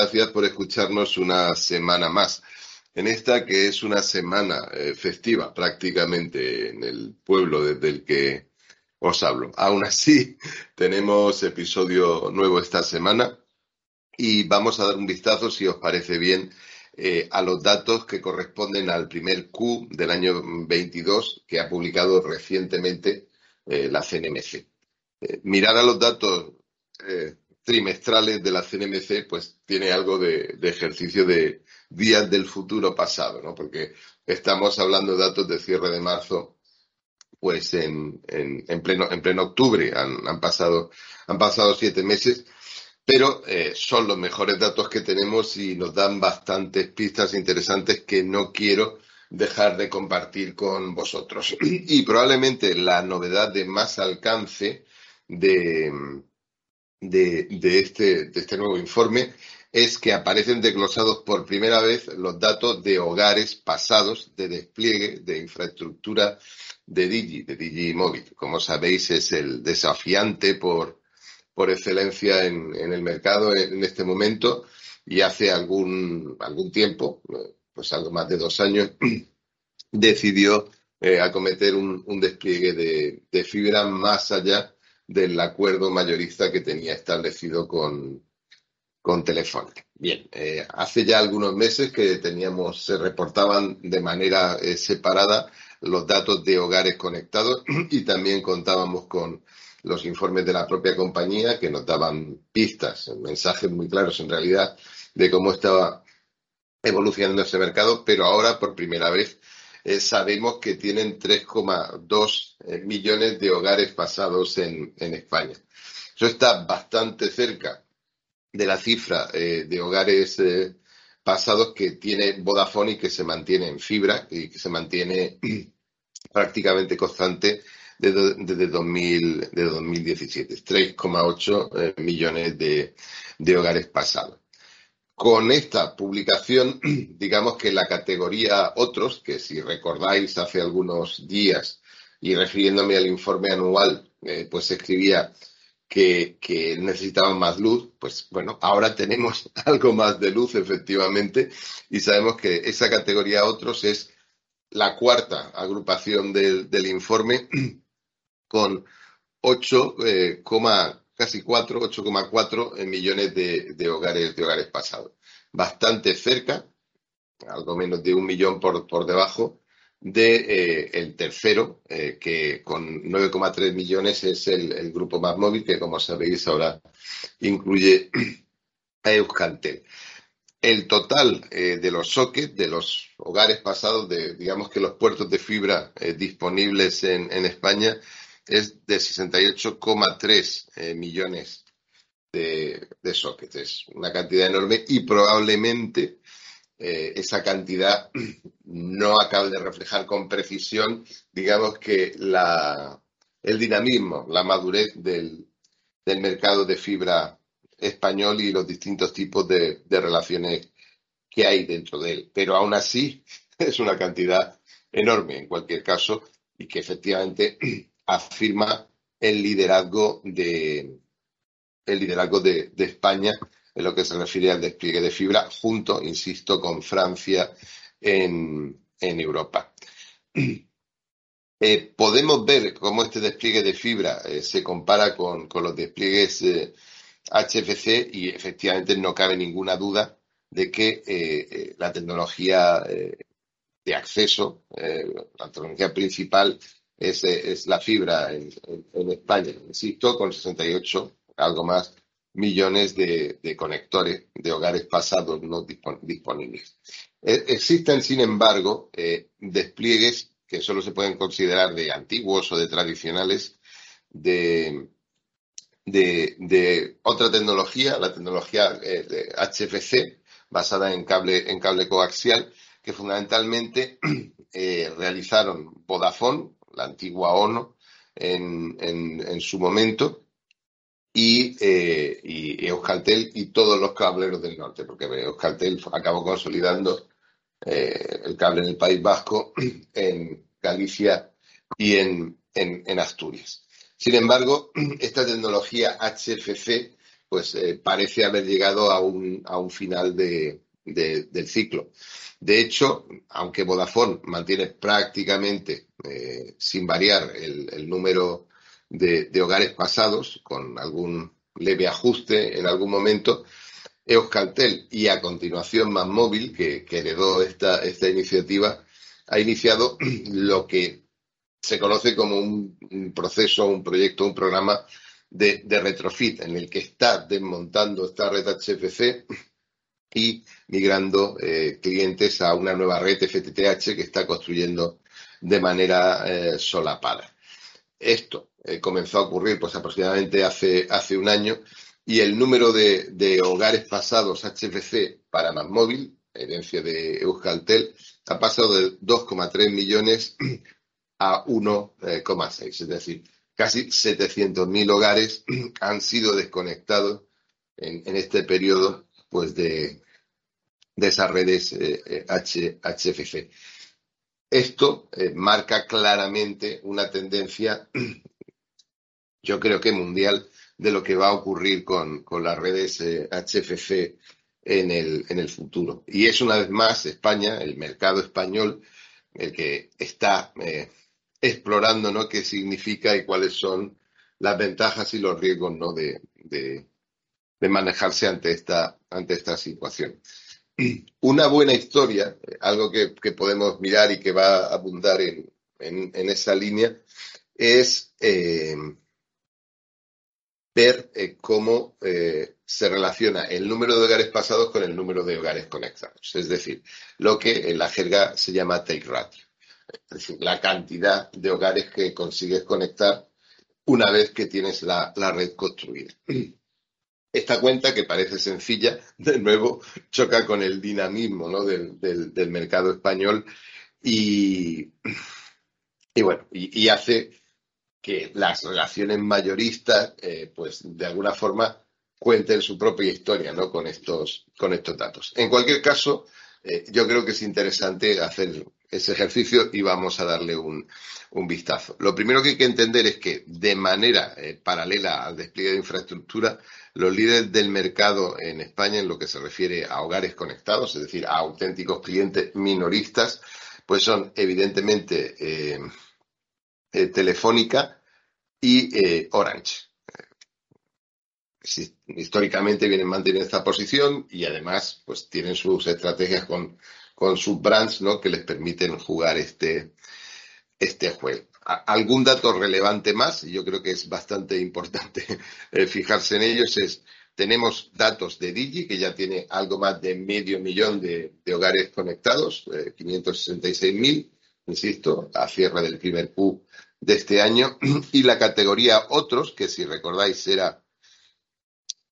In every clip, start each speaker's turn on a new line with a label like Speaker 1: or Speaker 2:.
Speaker 1: Gracias por escucharnos una semana más. En esta que es una semana eh, festiva prácticamente en el pueblo desde el que os hablo. Aún así, tenemos episodio nuevo esta semana y vamos a dar un vistazo, si os parece bien, eh, a los datos que corresponden al primer Q del año 22 que ha publicado recientemente eh, la CNMC. mirar a los datos trimestrales de la CNMC, pues tiene algo de, ejercicio de días del futuro pasado, ¿no? Porque estamos hablando de datos de cierre de marzo, pues en, pleno, en pleno octubre. Han, pasado, han pasado siete meses, pero eh, son los mejores datos que tenemos y nos dan bastantes pistas interesantes que no quiero dejar de compartir con vosotros. Y probablemente la novedad de más alcance de, de, este, de este nuevo informe es que aparecen desglosados por primera vez los datos de hogares pasados de despliegue de infraestructura de Digi, de Digi Móvil. Como sabéis, es el desafiante por, por excelencia en, el mercado en, este momento y hace algún, algún tiempo, pues algo más de dos años, decidió eh, acometer un, un despliegue de, de, fibra más allá del acuerdo mayorista que tenía establecido con, con Telefónica. Bien, eh, hace ya algunos meses que teníamos, se reportaban de manera eh, separada los datos de hogares conectados y también contábamos con los informes de la propia compañía que nos daban pistas, mensajes muy claros en realidad de cómo estaba evolucionando ese mercado, pero ahora por primera vez eh, sabemos que tienen 3,2 eh, millones de hogares pasados en, España. Eso está bastante cerca de la cifra eh, de hogares pasados que tiene Vodafone y que se mantiene en fibra y que se mantiene prácticamente constante desde, desde, 2000, 2017. 3,8 millones de hogares pasados. Con esta publicación, digamos que la categoría otros, que si recordáis hace algunos días y refiriéndome al informe anual, eh, pues escribía que, necesitaban más luz, pues bueno, ahora tenemos algo más de luz efectivamente y sabemos que esa categoría otros es la cuarta agrupación del, informe con 8, casi 4, 8,4 millones de, hogares, de hogares pasados. Bastante cerca, algo menos de un millón por, por debajo, de eh, el tercero, eh, que con 9,3 millones es el, grupo más móvil, que como sabéis ahora incluye a Euskaltel. El total eh, de los sockets, de los hogares pasados, de digamos que los puertos de fibra disponibles en, en España, es de 68,3 eh, millones de, sockets. Es una cantidad enorme y probablemente eh, esa cantidad no acabe de reflejar con precisión, digamos que la, el dinamismo, la madurez del, mercado de fibra español y los distintos tipos de, de relaciones que hay dentro de él. Pero aún así es una cantidad enorme en cualquier caso y que efectivamente afirma el liderazgo de el liderazgo de, España en lo que se refiere al despliegue de fibra, junto, insisto, con Francia en, Europa. Eh, podemos ver cómo este despliegue de fibra eh, se compara con, los despliegues HFC eh, y efectivamente no cabe ninguna duda de que la tecnología de acceso, la tecnología principal es, la fibra en, España, insisto, con 68, algo más, millones de, conectores de hogares pasados no disponibles. E, existen, sin embargo, eh, despliegues que solo se pueden considerar de antiguos o de tradicionales de, de, otra tecnología, la tecnología eh, de HFC, basada en cable, en cable coaxial, que fundamentalmente eh, realizaron Vodafone, la antigua ONU en, su momento, y, eh, y, Euskaltel y todos los cableros del norte, porque Euskaltel acabó consolidando eh, el cable en el País Vasco, en Galicia y en, Asturias. Sin embargo, esta tecnología HFC pues eh, parece haber llegado a un, a un final de, del ciclo. De hecho, aunque Vodafone mantiene prácticamente eh, sin variar el, número de, hogares pasados, con algún leve ajuste en algún momento, Euskaltel y a continuación Más Móvil, que, heredó esta, iniciativa, ha iniciado lo que se conoce como un, proceso, un proyecto, un programa de, de, retrofit en el que está desmontando esta red HFC y migrando eh, clientes a una nueva red FTTH que está construyendo de manera eh, solapada. Esto eh, comenzó a ocurrir pues aproximadamente hace, hace un año y el número de, hogares pasados HFC para más móvil, herencia de Euskaltel, ha pasado de 2,3 millones a 1,6, es decir, casi 700.000 hogares han sido desconectados en, este periodo pues de, de esas redes HFC. Eh, Esto eh, marca claramente una tendencia, yo creo que mundial, de lo que va a ocurrir con, las redes HFC eh, en el, en el futuro. Y es una vez más España, el mercado español, el que está explorando ¿no? qué significa y cuáles son las ventajas y los riesgos ¿no? de, de manejarse ante esta, ante esta situación. Una buena historia, algo que, podemos mirar y que va a abundar en, esa línea, es eh, ver eh, cómo eh, se relaciona el número de hogares pasados con el número de hogares conectados. Es decir, lo que en la jerga se llama take ratio. Es decir, la cantidad de hogares que consigues conectar una vez que tienes la red construida. Esta cuenta, que parece sencilla, de nuevo choca con el dinamismo del, mercado español y, bueno, y, hace que las relaciones mayoristas, eh, pues de alguna forma, cuenten su propia historia ¿no? con, estos, con estos datos. En cualquier caso, eh, yo creo que es interesante hacer ese ejercicio y vamos a darle un, vistazo. Lo primero que hay que entender es que de manera eh, paralela al despliegue de infraestructura, los líderes del mercado en España en lo que se refiere a hogares conectados, es decir, a auténticos clientes minoristas, pues son evidentemente eh, Telefónica y Orange históricamente vienen manteniendo esta posición y además pues tienen sus estrategias con, con sus brands ¿no? que les permiten jugar este, este juego. algún dato relevante más, y yo creo que es bastante importante eh, fijarse en ellos, es tenemos datos de Digi, que ya tiene algo más de medio millón de, hogares conectados, eh, 566.000, insisto, a cierre del primer Q de este año, y la categoría otros, que si recordáis era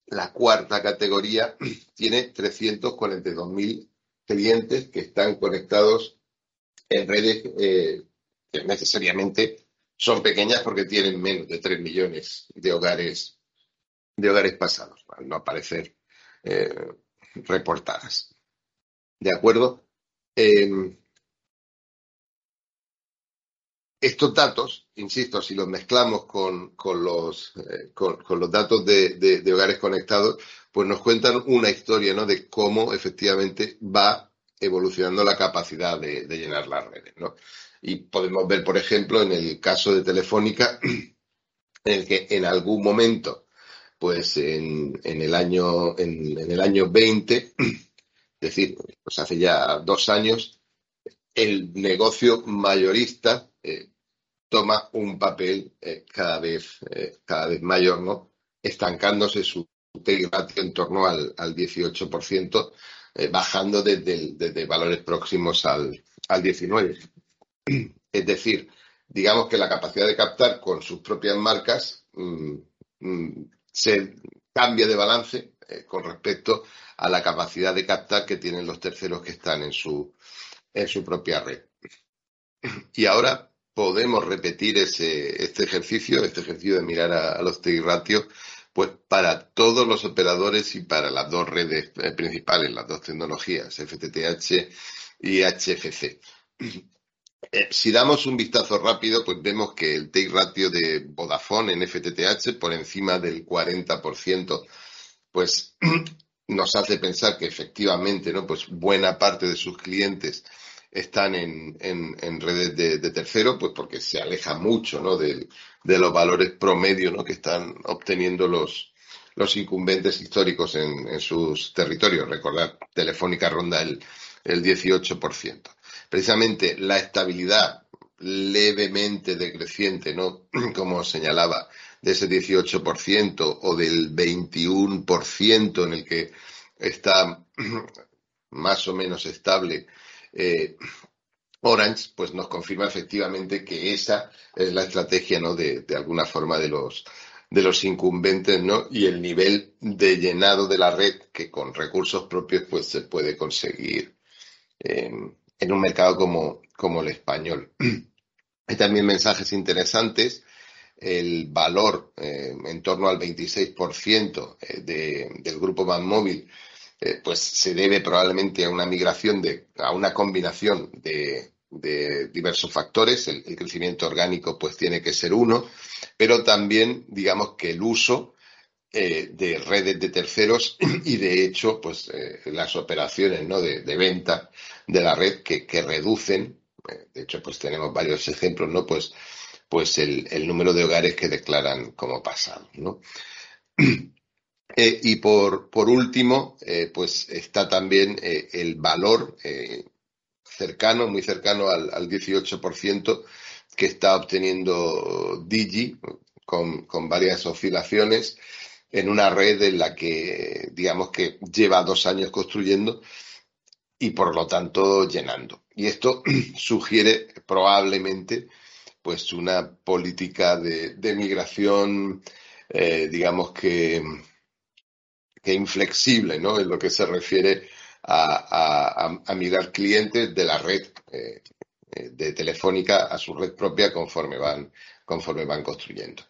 Speaker 1: la cuarta categoría tiene 342.000 clientes que están conectados en redes eh, que necesariamente son pequeñas porque tienen menos de 3 millones de hogares de hogares pasados, al no aparecer eh, reportadas. ¿De acuerdo? Em, estos datos, insisto, si los mezclamos con, los, eh, con, los datos de, hogares conectados, pues nos cuentan una historia ¿no? de cómo efectivamente va evolucionando la capacidad de, llenar las redes. ¿no? Y podemos ver, por ejemplo, en el caso de Telefónica, en el que en algún momento, pues en, el, año, en, el año 20, es decir, pues hace ya dos años, el negocio mayorista eh, toma un papel eh, cada, vez, eh, cada vez mayor, ¿no? estancándose su ratio en torno al, al 18%, bajando desde, valores próximos al, al 19%. Es decir, digamos que la capacidad de captar con sus propias marcas mm, mm, se cambia de balance con respecto a la capacidad de captar que tienen los terceros que están en su, en su propia red. Y ahora podemos repetir ese, este ejercicio, este ejercicio de mirar a, los TI ratios, pues para todos los operadores y para las dos redes eh, principales, las dos tecnologías, FTTH y HFC. Eh, si damos un vistazo rápido, pues vemos que el TI ratio de Vodafone en FTTH por encima del 40% pues nos hace pensar que efectivamente, ¿no? Pues buena parte de sus clientes están en, en, redes de, de, tercero, pues porque se aleja mucho, ¿no? De, de los valores promedio, ¿no? Que están obteniendo los, los incumbentes históricos en, en sus territorios. Recordad, Telefónica ronda el, el 18%. Precisamente la estabilidad levemente decreciente, ¿no? Como señalaba, de ese 18% o del 21% en el que está más o menos estable eh, Orange, pues nos confirma efectivamente que esa es la estrategia, ¿no? De, de alguna forma de los de los incumbentes, ¿no? Y el nivel de llenado de la red que con recursos propios pues se puede conseguir eh, en un mercado como, como el español. Hay también mensajes interesantes. El valor eh, en torno al 26% eh, de, del grupo Banmóvil eh, pues se debe probablemente a una migración de, a una combinación de, de diversos factores. El, crecimiento orgánico pues tiene que ser uno, pero también digamos que el uso eh, de redes de terceros y de hecho pues eh, las operaciones ¿no? de, de, venta de la red que, que reducen, de hecho pues tenemos varios ejemplos, ¿no? Pues, pues el, el número de hogares que declaran como pasado, ¿no? y por, por último, pues está también el valor cercano, muy cercano al, al 18% que está obteniendo Digi con, con varias oscilaciones en una red en la que, digamos que lleva dos años construyendo y por lo tanto llenando. Y esto sugiere probablemente pues una política de, de migración, eh, digamos que, que inflexible, ¿no? En lo que se refiere a, a, a mirar clientes de la red eh, de Telefónica a su red propia conforme van, conforme van construyendo.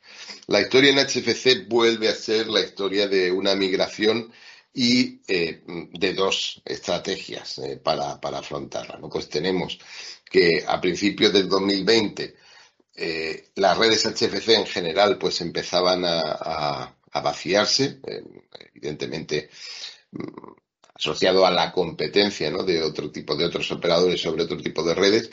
Speaker 1: La historia en HFC vuelve a ser la historia de una migración y eh, de dos estrategias eh, para, para, afrontarla. ¿no? Pues tenemos que a principios del 2020 eh, las redes HFC en general pues empezaban a, a vaciarse, evidentemente mm, asociado a la competencia ¿no? de otro tipo de otros operadores sobre otro tipo de redes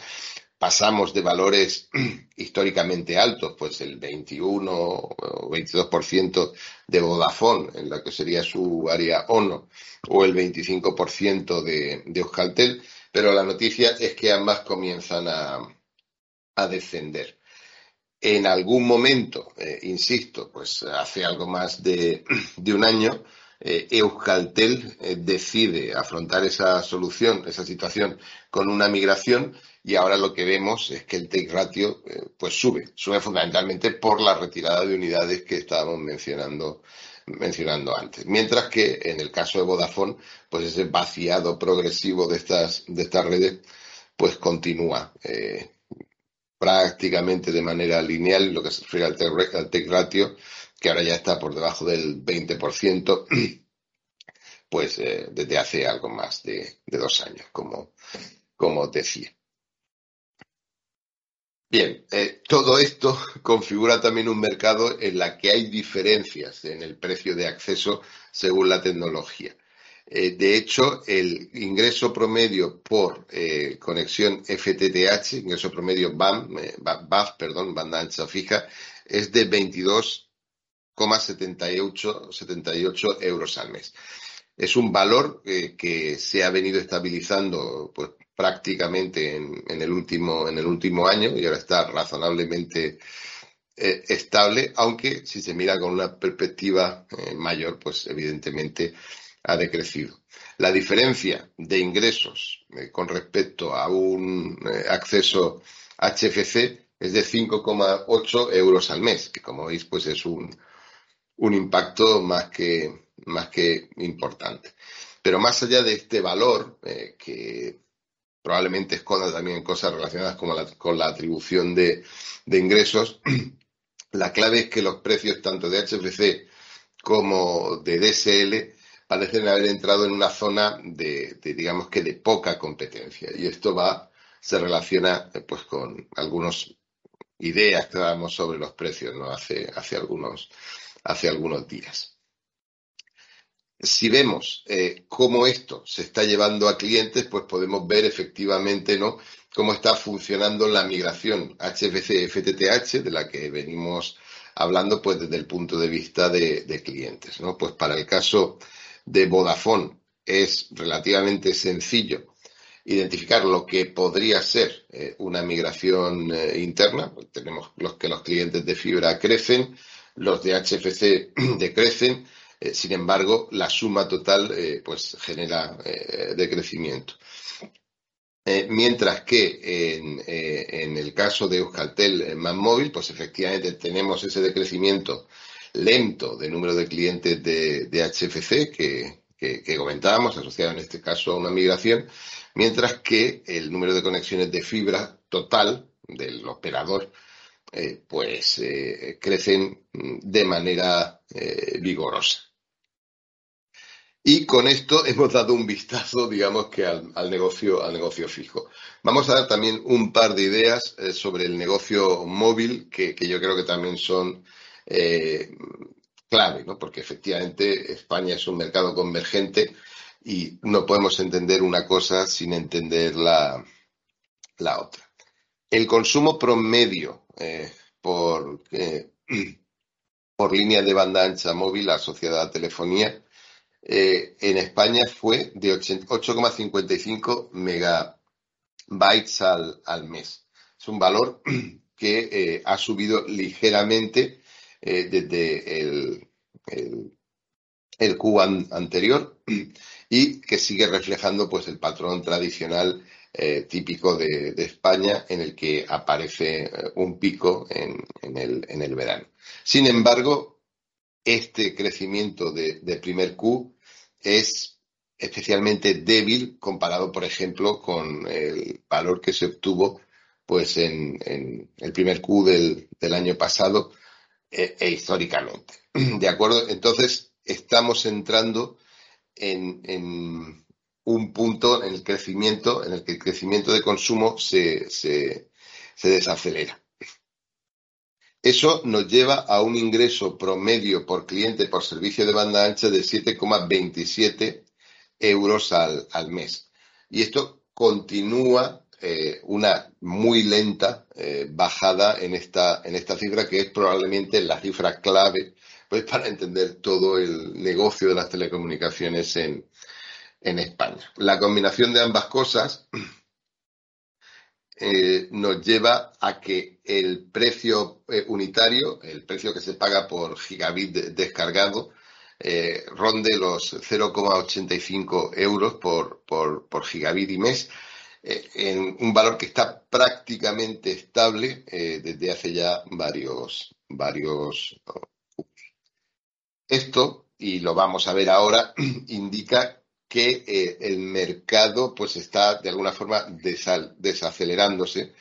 Speaker 1: pasamos de valores históricamente altos, pues el 21 o 22% de Vodafone, en la que sería su área ONO, o el 25% de, de Euskaltel, pero la noticia es que ambas comienzan a, a descender. En algún momento, eh, insisto, pues hace algo más de, un año, eh, Euskaltel eh, decide afrontar esa solución, esa situación, con una migración y ahora lo que vemos es que el take ratio pues sube, sube fundamentalmente por la retirada de unidades que estábamos mencionando mencionando antes. Mientras que en el caso de Vodafone, pues ese vaciado progresivo de estas, de estas redes, pues continúa prácticamente de manera lineal, lo que se refiere al take ratio, que ahora ya está por debajo del 20%, pues eh, desde hace algo más de, de dos años, como, como decía. Bien, eh, todo esto configura también un mercado en la que hay diferencias en el precio de acceso según la tecnología. Eh, de hecho, el ingreso promedio por eh, conexión FTTH, ingreso promedio BAM, BAF, perdón, banda ancha fija, es de 22,78 euros al mes. Es un valor que se ha venido estabilizando pues, prácticamente en, en, el último, en el último año y ahora está razonablemente eh, estable, aunque si se mira con una perspectiva eh, mayor, pues evidentemente ha decrecido. La diferencia de ingresos eh, con respecto a un eh, acceso HFC es de 5,8 euros al mes, que como veis pues es un, un impacto más que, más que importante. Pero más allá de este valor, eh, que probablemente esconda también cosas relacionadas con la, con la atribución de, de, ingresos. La clave es que los precios tanto de HFC como de DSL parecen haber entrado en una zona de, de digamos que de poca competencia y esto va se relaciona pues con algunas ideas que dábamos sobre los precios no hace algunos algunos días si vemos eh, cómo esto se está llevando a clientes, pues podemos ver efectivamente ¿no? cómo está funcionando la migración HFC-FTTH, de la que venimos hablando pues desde el punto de vista de, clientes. ¿no? Pues para el caso de Vodafone es relativamente sencillo identificar lo que podría ser eh, una migración eh, interna. Pues tenemos los que los clientes de fibra crecen, los de HFC decrecen, eh, sin embargo, la suma total pues genera decrecimiento. mientras que en, el caso de Euskaltel móvil, pues efectivamente tenemos ese decrecimiento lento de número de clientes de, HFC que, comentábamos, asociado en este caso a una migración, mientras que el número de conexiones de fibra total del operador eh, pues eh, crecen de manera eh, vigorosa. Y con esto hemos dado un vistazo, digamos que al, negocio, al negocio fijo. Vamos a dar también un par de ideas sobre el negocio móvil, que, yo creo que también son clave, ¿no? Porque efectivamente España es un mercado convergente y no podemos entender una cosa sin entender la, otra. El consumo promedio eh, por, eh, por línea de banda ancha móvil asociada a telefonía eh, en España fue de 8,55 megabytes al, al, mes. Es un valor que ha subido ligeramente desde el, el, el anterior y que sigue reflejando pues el patrón tradicional eh, típico de, España en el que aparece eh, un pico en, el, verano. Sin embargo, este crecimiento de, primer Q es especialmente débil comparado, por ejemplo, con el valor que se obtuvo pues en, el primer Q del, año pasado eh, e históricamente. ¿De acuerdo? Entonces, estamos entrando en, un punto en el crecimiento, en el que el crecimiento de consumo se, desacelera. Eso nos lleva a un ingreso promedio por cliente por servicio de banda ancha de 7,27 euros al, mes. Y esto continúa eh, una muy lenta eh, bajada en esta, en esta cifra, que es probablemente la cifra clave pues para entender todo el negocio de las telecomunicaciones en, España. La combinación de ambas cosas eh, nos lleva a que el precio unitario, el precio que se paga por gigabit descargado, ronde los 0,85 euros por, por, gigabit y mes, en un valor que está prácticamente estable desde hace ya varios, varios esto, y lo vamos a ver ahora, indica que eh, el mercado pues está de alguna forma desacelerándose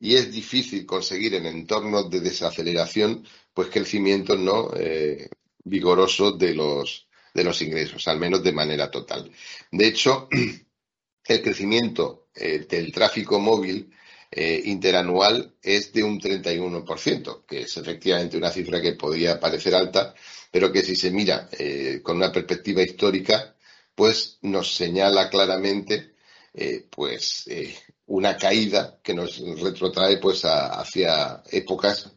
Speaker 1: y es difícil conseguir en entornos de desaceleración pues crecimiento no eh, vigoroso de los de los ingresos, al menos de manera total. De hecho, el crecimiento eh, del tráfico móvil interanual es de un 31%, que es efectivamente una cifra que podría parecer alta, pero que si se mira eh, con una perspectiva histórica, pues nos señala claramente eh, pues eh, una caída que nos retrotrae pues hacia épocas,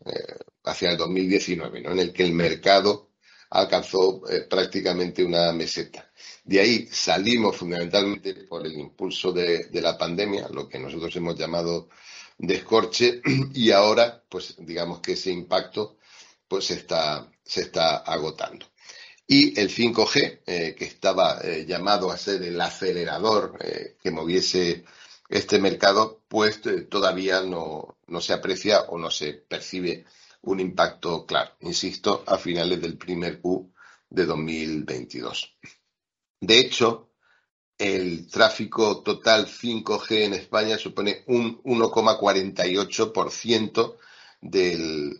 Speaker 1: hacia el 2019, ¿no? en el que el mercado alcanzó prácticamente una meseta. De ahí salimos fundamentalmente por el impulso de, la pandemia, lo que nosotros hemos llamado descorche, y ahora, pues digamos que ese impacto pues se está, se está agotando. Y el 5G, eh, que estaba eh, llamado a ser el acelerador eh, que moviese este mercado, pues todavía no, no se aprecia o no se percibe un impacto claro, insisto, a finales del primer Q de 2022. De hecho, el tráfico total 5G en España supone un 1,48% del,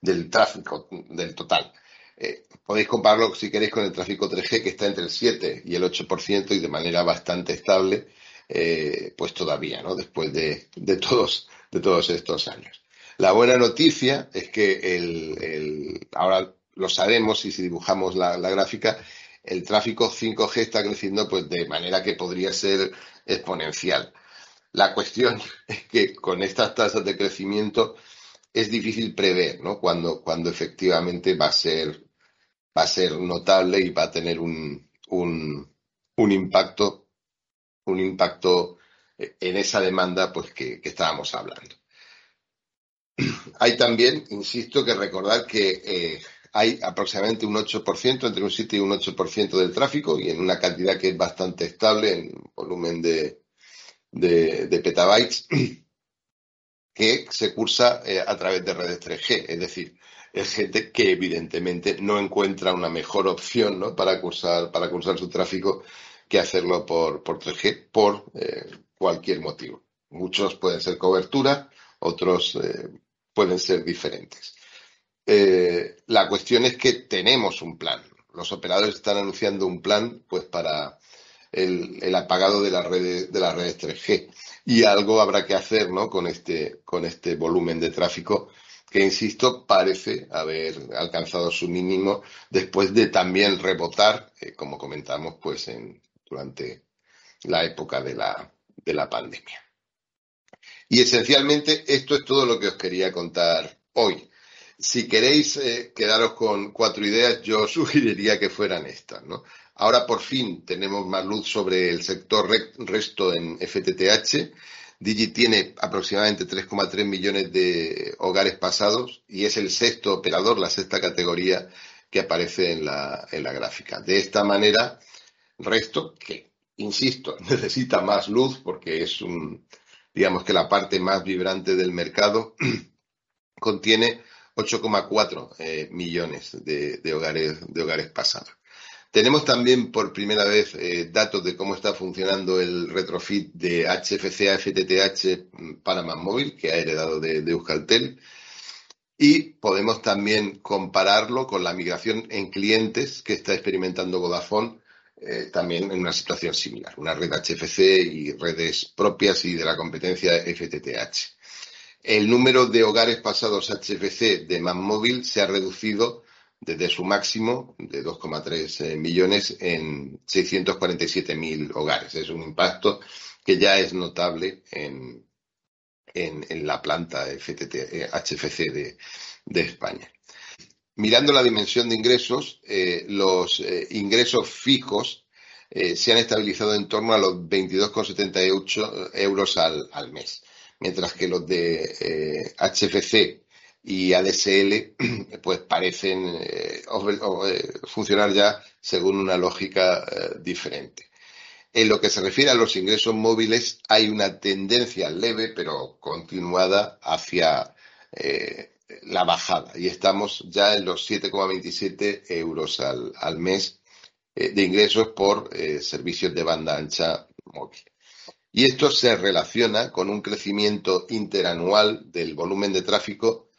Speaker 1: del, tráfico, del total. Eh, podéis compararlo, si queréis, con el tráfico 3G, que está entre el 7 y el 8% y de manera bastante estable, eh, pues todavía, ¿no? Después de, todos, de todos estos años. La buena noticia es que el, ahora lo sabemos y si dibujamos la, gráfica, el tráfico 5G está creciendo pues de manera que podría ser exponencial. La cuestión es que con estas tasas de crecimiento es difícil prever ¿no? cuando, cuando efectivamente va a ser va a ser notable y va a tener un, un, impacto un impacto en esa demanda pues que estábamos hablando. Hay también, insisto, que recordar que eh, hay aproximadamente un 8%, entre un 7 y un 8% del tráfico y en una cantidad que es bastante estable en volumen de, de, petabytes que se cursa eh, a través de redes 3G. Es decir, es gente que evidentemente no encuentra una mejor opción ¿no? para, cursar, para cursar su tráfico que hacerlo por, por 3G por eh, cualquier motivo. Muchos pueden ser cobertura, otros pueden ser diferentes. Eh, la cuestión es que tenemos un plan. Los operadores están anunciando un plan pues para el, apagado de las redes de las redes 3G y algo habrá que hacer ¿no? con este con este volumen de tráfico que insisto parece haber alcanzado su mínimo después de también rebotar eh, como comentamos pues en, durante la época de la de la pandemia. Y esencialmente esto es todo lo que os quería contar hoy. Si queréis eh, quedaros con cuatro ideas, yo sugeriría que fueran estas. Ahora por fin tenemos más luz sobre el sector resto en FTTH. Digi tiene aproximadamente 3,3 millones de hogares pasados y es el sexto operador, la sexta categoría que aparece en la, en la gráfica. De esta manera, resto, que, insisto, necesita más luz porque es un, digamos que la parte más vibrante del mercado, contiene 8,4 eh, millones de, hogares, de hogares pasados. Tenemos también por primera vez eh, datos de cómo está funcionando el retrofit de HFC a FTTH para más móvil que ha heredado de, de Euskaltel. Y podemos también compararlo con la migración en clientes que está experimentando Vodafone eh, también en una situación similar, una red HFC y redes propias y de la competencia FTTH. El número de hogares pasados HFC de móvil se ha reducido desde su máximo de 2,3 eh, millones en 647.000 hogares. Es un impacto que ya es notable en, en, la planta HFC eh, de España mirando la dimensión de ingresos, eh, los ingresos fijos se han estabilizado en torno a los 22,78 euros al, al, mes, mientras que los de HFC y ADSL pues parecen funcionar ya según una lógica diferente. En lo que se refiere a los ingresos móviles, hay una tendencia leve pero continuada hacia la bajada y estamos ya en los 7,27 euros al, mes eh, de ingresos por eh, servicios de banda ancha móvil. Y esto se relaciona con un crecimiento interanual del volumen de tráfico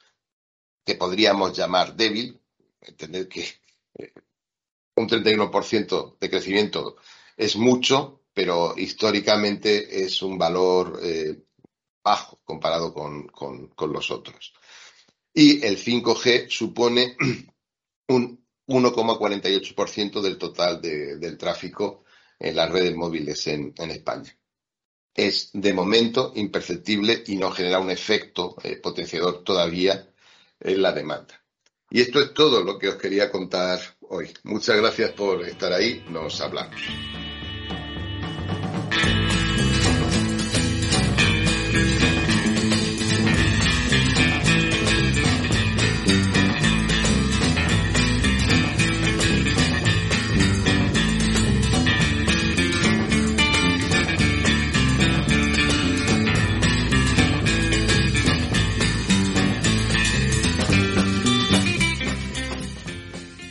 Speaker 1: que podríamos llamar débil, entender que eh, un 31% de crecimiento es mucho, pero históricamente es un valor bajo comparado con los otros y el 5G supone un 1,48% del total del tráfico en las redes móviles en, España. Es de momento imperceptible y no genera un efecto eh, potenciador todavía en la demanda. Y esto es todo lo que os quería contar hoy. Muchas gracias por estar ahí. Nos hablamos.